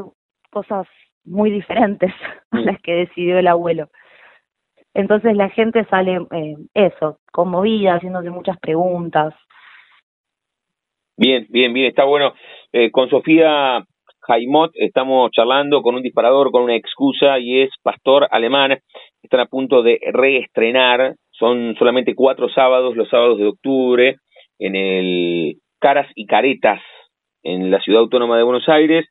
cosas muy diferentes a las que decidió el abuelo. Entonces la gente sale eh, eso, conmovida, haciéndose muchas preguntas, Bien, bien, bien, está bueno. Eh, con Sofía Jaimot estamos charlando con un disparador, con una excusa, y es Pastor Alemán. Están a punto de reestrenar, son solamente cuatro sábados, los sábados de octubre, en el Caras y Caretas, en la Ciudad Autónoma de Buenos Aires.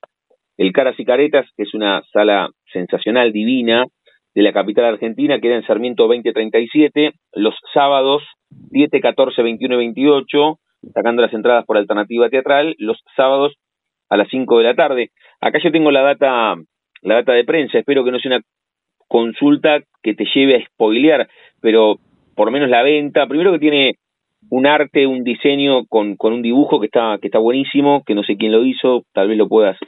El Caras y Caretas es una sala sensacional, divina, de la capital argentina, queda en Sarmiento 2037, los sábados 7, 14, 21 y 28, sacando las entradas por alternativa teatral, los sábados a las 5 de la tarde. Acá yo tengo la data, la data de prensa, espero que no sea una consulta que te lleve a spoilear, pero por menos la venta, primero que tiene un arte, un diseño con, con un dibujo que está, que está buenísimo, que no sé quién lo hizo, tal vez lo puedas,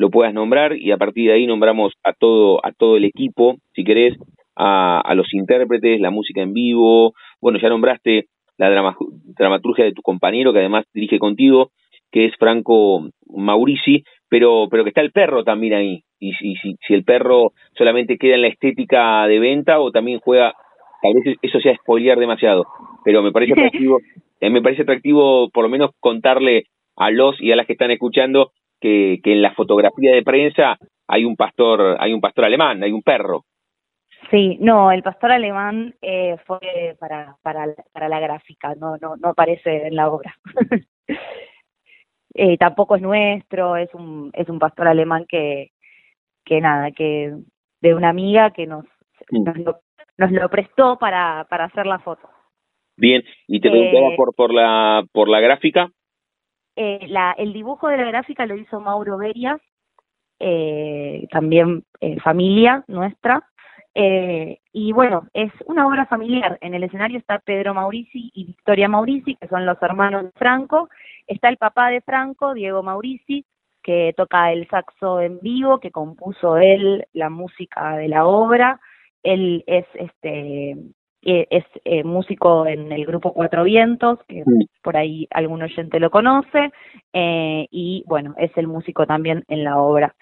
lo puedas nombrar, y a partir de ahí nombramos a todo, a todo el equipo, si querés, a, a los intérpretes, la música en vivo, bueno, ya nombraste la dramaturgia de tu compañero que además dirige contigo, que es Franco Maurici, pero, pero que está el perro también ahí. Y si, si, si el perro solamente queda en la estética de venta o también juega, tal vez eso sea spoilear demasiado, pero me parece atractivo, eh, me parece atractivo por lo menos contarle a los y a las que están escuchando que, que en la fotografía de prensa hay un pastor, hay un pastor alemán, hay un perro. Sí, no, el pastor alemán eh, fue para, para, para la gráfica, no, no, no aparece en la obra. eh, tampoco es nuestro, es un, es un pastor alemán que, que nada, que de una amiga que nos, Mm. nos, lo, nos lo prestó para, para hacer la foto. Bien, y te preguntaba Eh, por, por, la, por la gráfica. Eh, la, el dibujo de la gráfica lo hizo Mauro Berias, eh, también eh, familia nuestra. Eh, y bueno, es una obra familiar. En el escenario está Pedro Maurici y Victoria Maurici, que son los hermanos de Franco. Está el papá de Franco, Diego Maurici, que toca el saxo en vivo, que compuso él la música de la obra. Él es este eh, es eh, músico en el grupo Cuatro Vientos, que por ahí algún oyente lo conoce, eh, y bueno, es el músico también en la obra,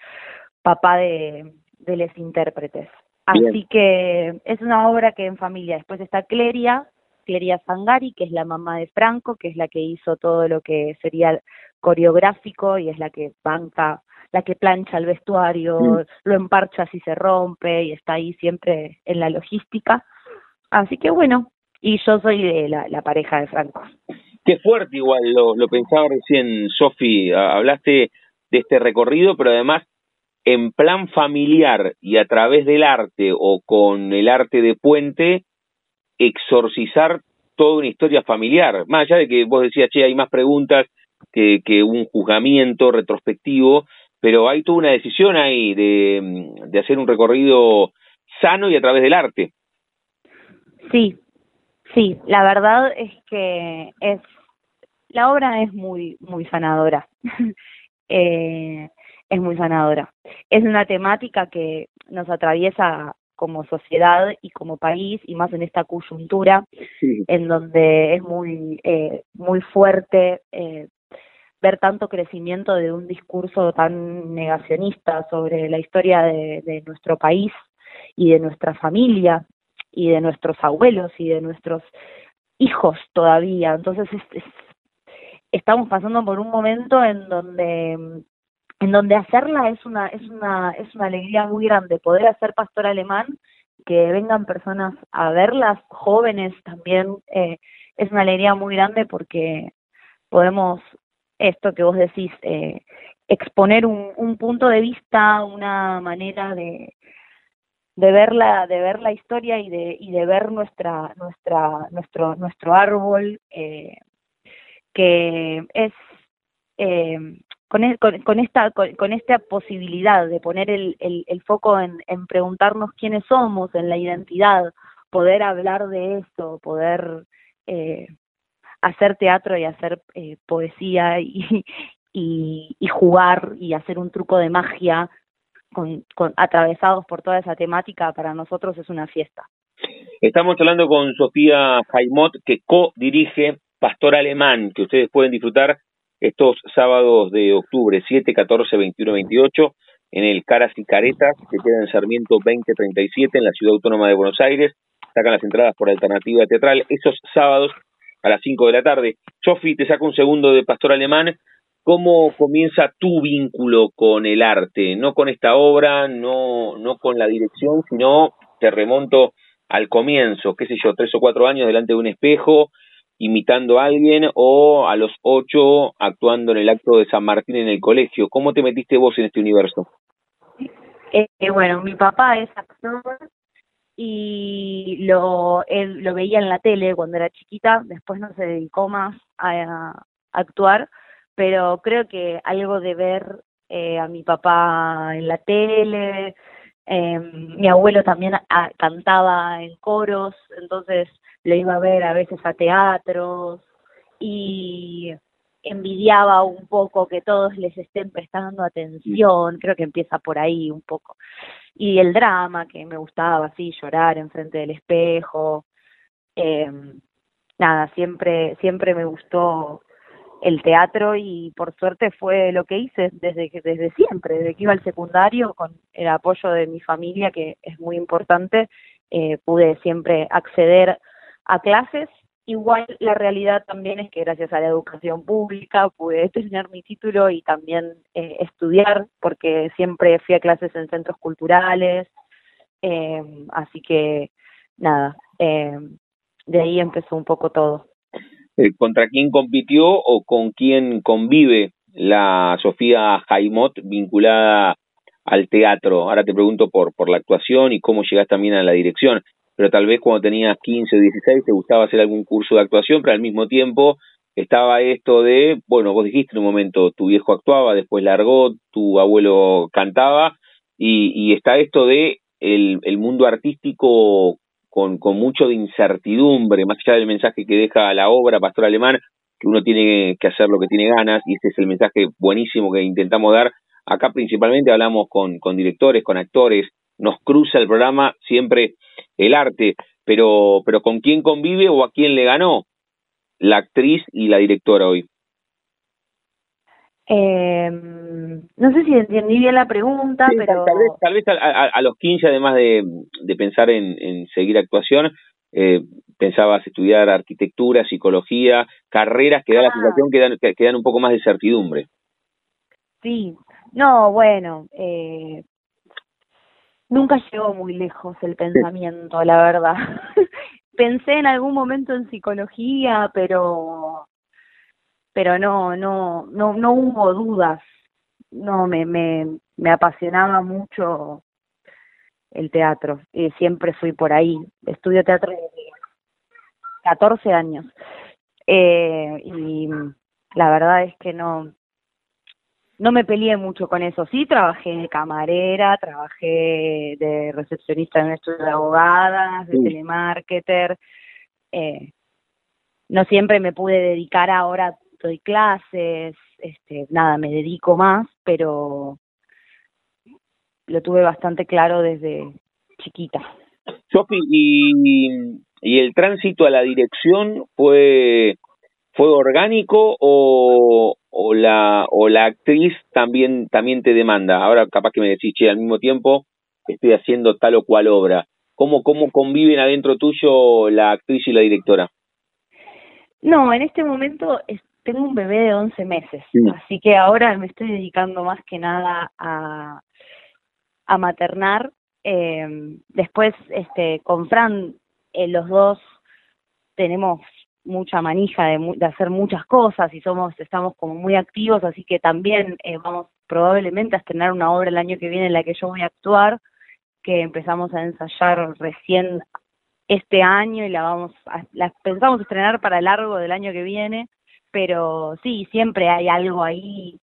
papá de, de los intérpretes. Bien. Así que es una obra que en familia. Después está Cleria, Cleria Sangari, que es la mamá de Franco, que es la que hizo todo lo que sería coreográfico y es la que banca, la que plancha el vestuario, lo emparcha si se rompe y está ahí siempre en la logística. Así que bueno, y yo soy de la, pareja de Franco. Qué fuerte igual, lo, lo pensaba recién, Sofi, hablaste de este recorrido, pero además en plan familiar y a través del arte o con el arte de puente, exorcizar toda una historia familiar. Más allá de que vos decías, che, hay más preguntas que, que un juzgamiento retrospectivo, pero hay toda una decisión ahí de, de hacer un recorrido sano y a través del arte. Sí, sí, la verdad es que es la obra es muy muy sanadora. eh, es muy sanadora. Es una temática que nos atraviesa como sociedad y como país y más en esta coyuntura en donde es muy eh, muy fuerte eh, ver tanto crecimiento de un discurso tan negacionista sobre la historia de, de nuestro país y de nuestra familia y de nuestros abuelos y de nuestros hijos todavía. Entonces es- es- estamos pasando por un momento en donde en donde hacerla es una es una es una alegría muy grande poder hacer pastor alemán que vengan personas a verlas jóvenes también eh, es una alegría muy grande porque podemos esto que vos decís eh, exponer un punto de vista una manera de de ver la de ver la historia y de y de ver nuestra nuestra nuestro nuestro árbol eh, que es eh, con, el- con, con esta con, con esta posibilidad de poner el, el, el foco en, preguntarnos quiénes somos en la identidad poder hablar de esto poder eh, hacer teatro y hacer eh, poesía y y jugar y hacer un truco de magia con, con atravesados por toda esa temática para nosotros es una fiesta Estamos hablando con Sofía Jaimot, que co-dirige Pastor Alemán, que ustedes pueden disfrutar estos sábados de octubre, 7, 14, 21, 28, en el Caras y Caretas, que queda en Sarmiento 2037, en la Ciudad Autónoma de Buenos Aires. Sacan las entradas por alternativa teatral. Esos sábados a las 5 de la tarde. Sofi, te saco un segundo de Pastor Alemán. ¿Cómo comienza tu vínculo con el arte? No con esta obra, no, no con la dirección, sino te remonto al comienzo, qué sé yo, tres o cuatro años delante de un espejo, imitando a alguien, o a los ocho actuando en el acto de San Martín en el colegio. ¿Cómo te metiste vos en este universo? Eh, bueno, mi papá es actor y lo, él lo veía en la tele cuando era chiquita, después no se dedicó más a, actuar, pero creo que algo de ver eh, a mi papá en la tele, eh, mi abuelo también cantaba en coros, entonces lo iba a ver a veces a teatros y envidiaba un poco que todos les estén prestando atención, creo que empieza por ahí un poco. Y el drama, que me gustaba así, llorar enfrente del espejo. Eh, nada, siempre, siempre me gustó el teatro y por suerte fue lo que hice desde que desde siempre, desde que iba al secundario con el apoyo de mi familia que es muy importante, eh, pude siempre acceder a clases Igual la realidad también es que gracias a la educación pública pude tener mi título y también eh, estudiar, porque siempre fui a clases en centros culturales, eh, así que nada, eh, de ahí empezó un poco todo. ¿Contra quién compitió o con quién convive la Sofía Jaimot vinculada al teatro? Ahora te pregunto por, por la actuación y cómo llegas también a la dirección pero tal vez cuando tenías 15 o 16 te gustaba hacer algún curso de actuación, pero al mismo tiempo estaba esto de, bueno, vos dijiste en un momento, tu viejo actuaba, después largó, tu abuelo cantaba, y, y está esto de el mundo artístico con, con mucho de incertidumbre, más allá del mensaje que deja la obra Pastor Alemán, que uno tiene que hacer lo que tiene ganas, y este es el mensaje buenísimo que intentamos dar. Acá principalmente hablamos con, con directores, con actores, nos cruza el programa siempre el arte, pero, pero ¿con quién convive o a quién le ganó la actriz y la directora hoy? Eh, no sé si entendí bien la pregunta, pero... Tal vez, tal vez a, los 15, además de, de pensar en, en seguir actuación, eh, pensabas estudiar arquitectura, psicología, carreras que da la ah. sensación que dan, que, dan un poco más de certidumbre. Sí, no, bueno, eh, nunca llegó muy lejos el pensamiento, la verdad. Pensé en algún momento en psicología, pero pero no no no no hubo dudas. No me me me apasionaba mucho el teatro y siempre fui por ahí. Estudio teatro desde 14 años. Eh, y la verdad es que no no me peleé mucho con eso. Sí, trabajé de camarera, trabajé de recepcionista en un estudio de abogadas, de telemarketer. Eh, no siempre me pude dedicar ahora, doy clases, este, nada, me dedico más, pero lo tuve bastante claro desde chiquita. Sofi, y, y el tránsito a la dirección fue fue orgánico o, o la o la actriz también también te demanda ahora capaz que me decís che al mismo tiempo estoy haciendo tal o cual obra cómo cómo conviven adentro tuyo la actriz y la directora no en este momento tengo un bebé de 11 meses así que ahora me estoy dedicando más que nada a a maternar eh, después este con Fran eh, los dos tenemos mucha manija de, de, hacer muchas cosas y somos estamos como muy activos así que también eh, vamos probablemente a estrenar una obra el año que viene en la que yo voy a actuar que empezamos a ensayar recién este año y la vamos a, la pensamos estrenar para largo del año que viene pero sí siempre hay algo ahí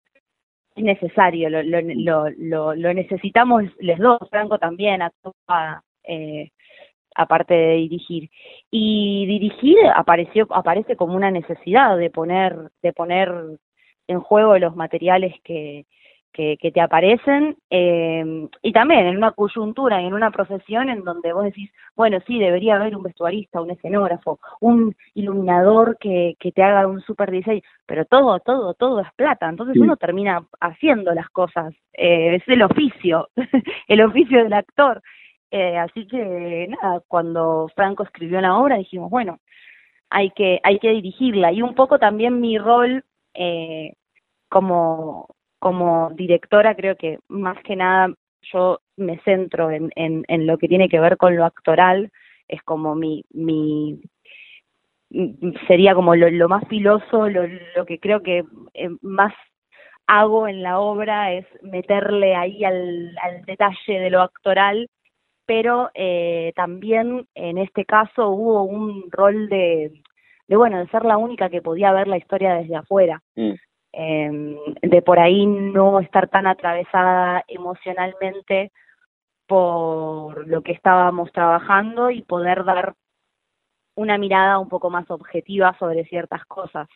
necesario lo lo, lo, lo, necesitamos los dos Franco también actúa eh, aparte de dirigir. Y dirigir apareció, aparece como una necesidad de poner, de poner en juego los materiales que, que, te aparecen eh, y también en una coyuntura y en una profesión en donde vos decís, bueno, sí, debería haber un vestuarista, un escenógrafo, un iluminador que, que te haga un super diseño, pero todo, todo, todo es plata, entonces uno termina haciendo las cosas, eh, es el oficio, el oficio del actor. Eh, así que nada, cuando Franco escribió la obra dijimos, bueno, hay que, hay que dirigirla. Y un poco también mi rol eh, como, como directora, creo que más que nada yo me centro en, en, en lo que tiene que ver con lo actoral, es como mi, mi sería como lo, más filoso, lo, lo, que creo que eh, más hago en la obra es meterle ahí al, al detalle de lo actoral, pero eh, también en este caso hubo un rol de, de, bueno, de ser la única que podía ver la historia desde afuera. Mm. Eh, de por ahí no estar tan atravesada emocionalmente por lo que estábamos trabajando y poder dar una mirada un poco más objetiva sobre ciertas cosas.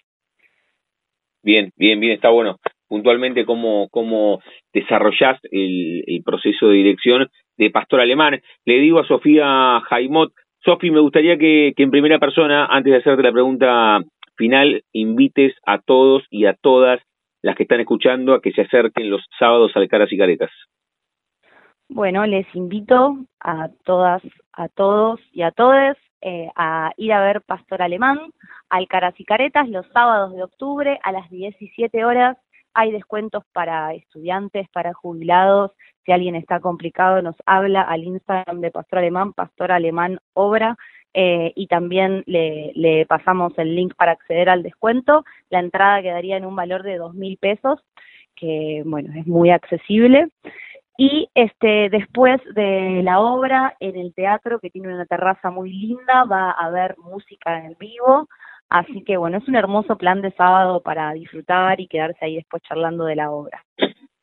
Bien, bien, bien, está bueno. Puntualmente, cómo, cómo el, el proceso de dirección de Pastor Alemán. Le digo a Sofía Jaimot, Sofi, me gustaría que, que en primera persona, antes de hacerte la pregunta final, invites a todos y a todas las que están escuchando a que se acerquen los sábados al Caras y Caretas. Bueno, les invito a todas, a todos y a todes eh, a ir a ver Pastor Alemán al Caras y Caretas los sábados de octubre a las 17 horas. Hay descuentos para estudiantes, para jubilados. Si alguien está complicado, nos habla al Instagram de Pastor Alemán, Pastor Alemán Obra. Eh, y también le, pasamos el link para acceder al descuento. La entrada quedaría en un valor de dos mil pesos, que bueno, es muy accesible. Y este, después de la obra, en el teatro, que tiene una terraza muy linda, va a haber música en vivo. Así que bueno, es un hermoso plan de sábado para disfrutar y quedarse ahí después charlando de la obra.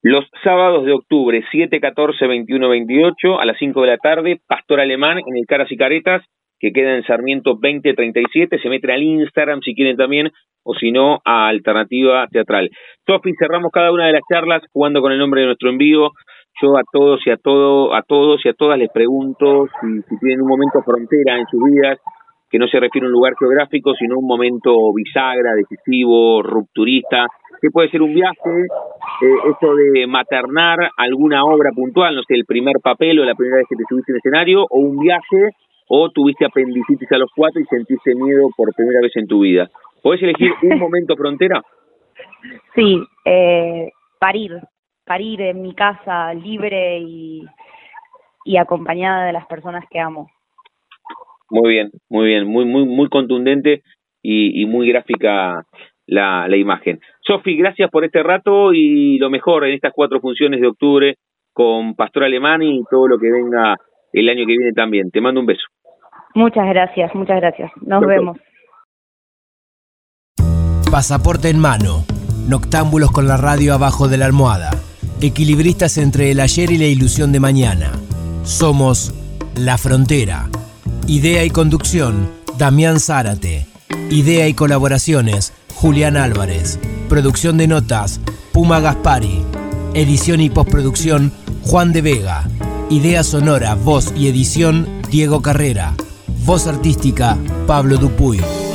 Los sábados de octubre, 7, 14, 21, 28, a las 5 de la tarde, Pastor Alemán en el Caras y Caretas, que queda en Sarmiento 2037. Se meten al Instagram si quieren también, o si no, a Alternativa Teatral. Sofi, cerramos cada una de las charlas jugando con el nombre de nuestro envío yo a todos y a todo, a todos y a todas les pregunto si, si tienen un momento frontera en sus vidas, que no se refiere a un lugar geográfico, sino un momento bisagra, decisivo, rupturista, que puede ser un viaje, eh, eso de maternar alguna obra puntual, no sé, el primer papel o la primera vez que te subiste en escenario, o un viaje, o tuviste apendicitis a los cuatro y sentiste miedo por primera vez en tu vida. ¿Podés elegir un momento frontera? Sí, eh, parir, parir en mi casa libre y, y acompañada de las personas que amo. Muy bien, muy bien, muy muy muy contundente y, y muy gráfica la, la imagen. Sofi, gracias por este rato y lo mejor en estas cuatro funciones de octubre con Pastor Alemán y todo lo que venga el año que viene también. Te mando un beso. Muchas gracias, muchas gracias. Nos vemos. Pasaporte en mano. Noctámbulos con la radio abajo de la almohada equilibristas entre el ayer y la ilusión de mañana. Somos La Frontera. Idea y conducción, Damián Zárate. Idea y colaboraciones, Julián Álvarez. Producción de notas, Puma Gaspari. Edición y postproducción, Juan de Vega. Idea sonora, voz y edición, Diego Carrera. Voz artística, Pablo Dupuy.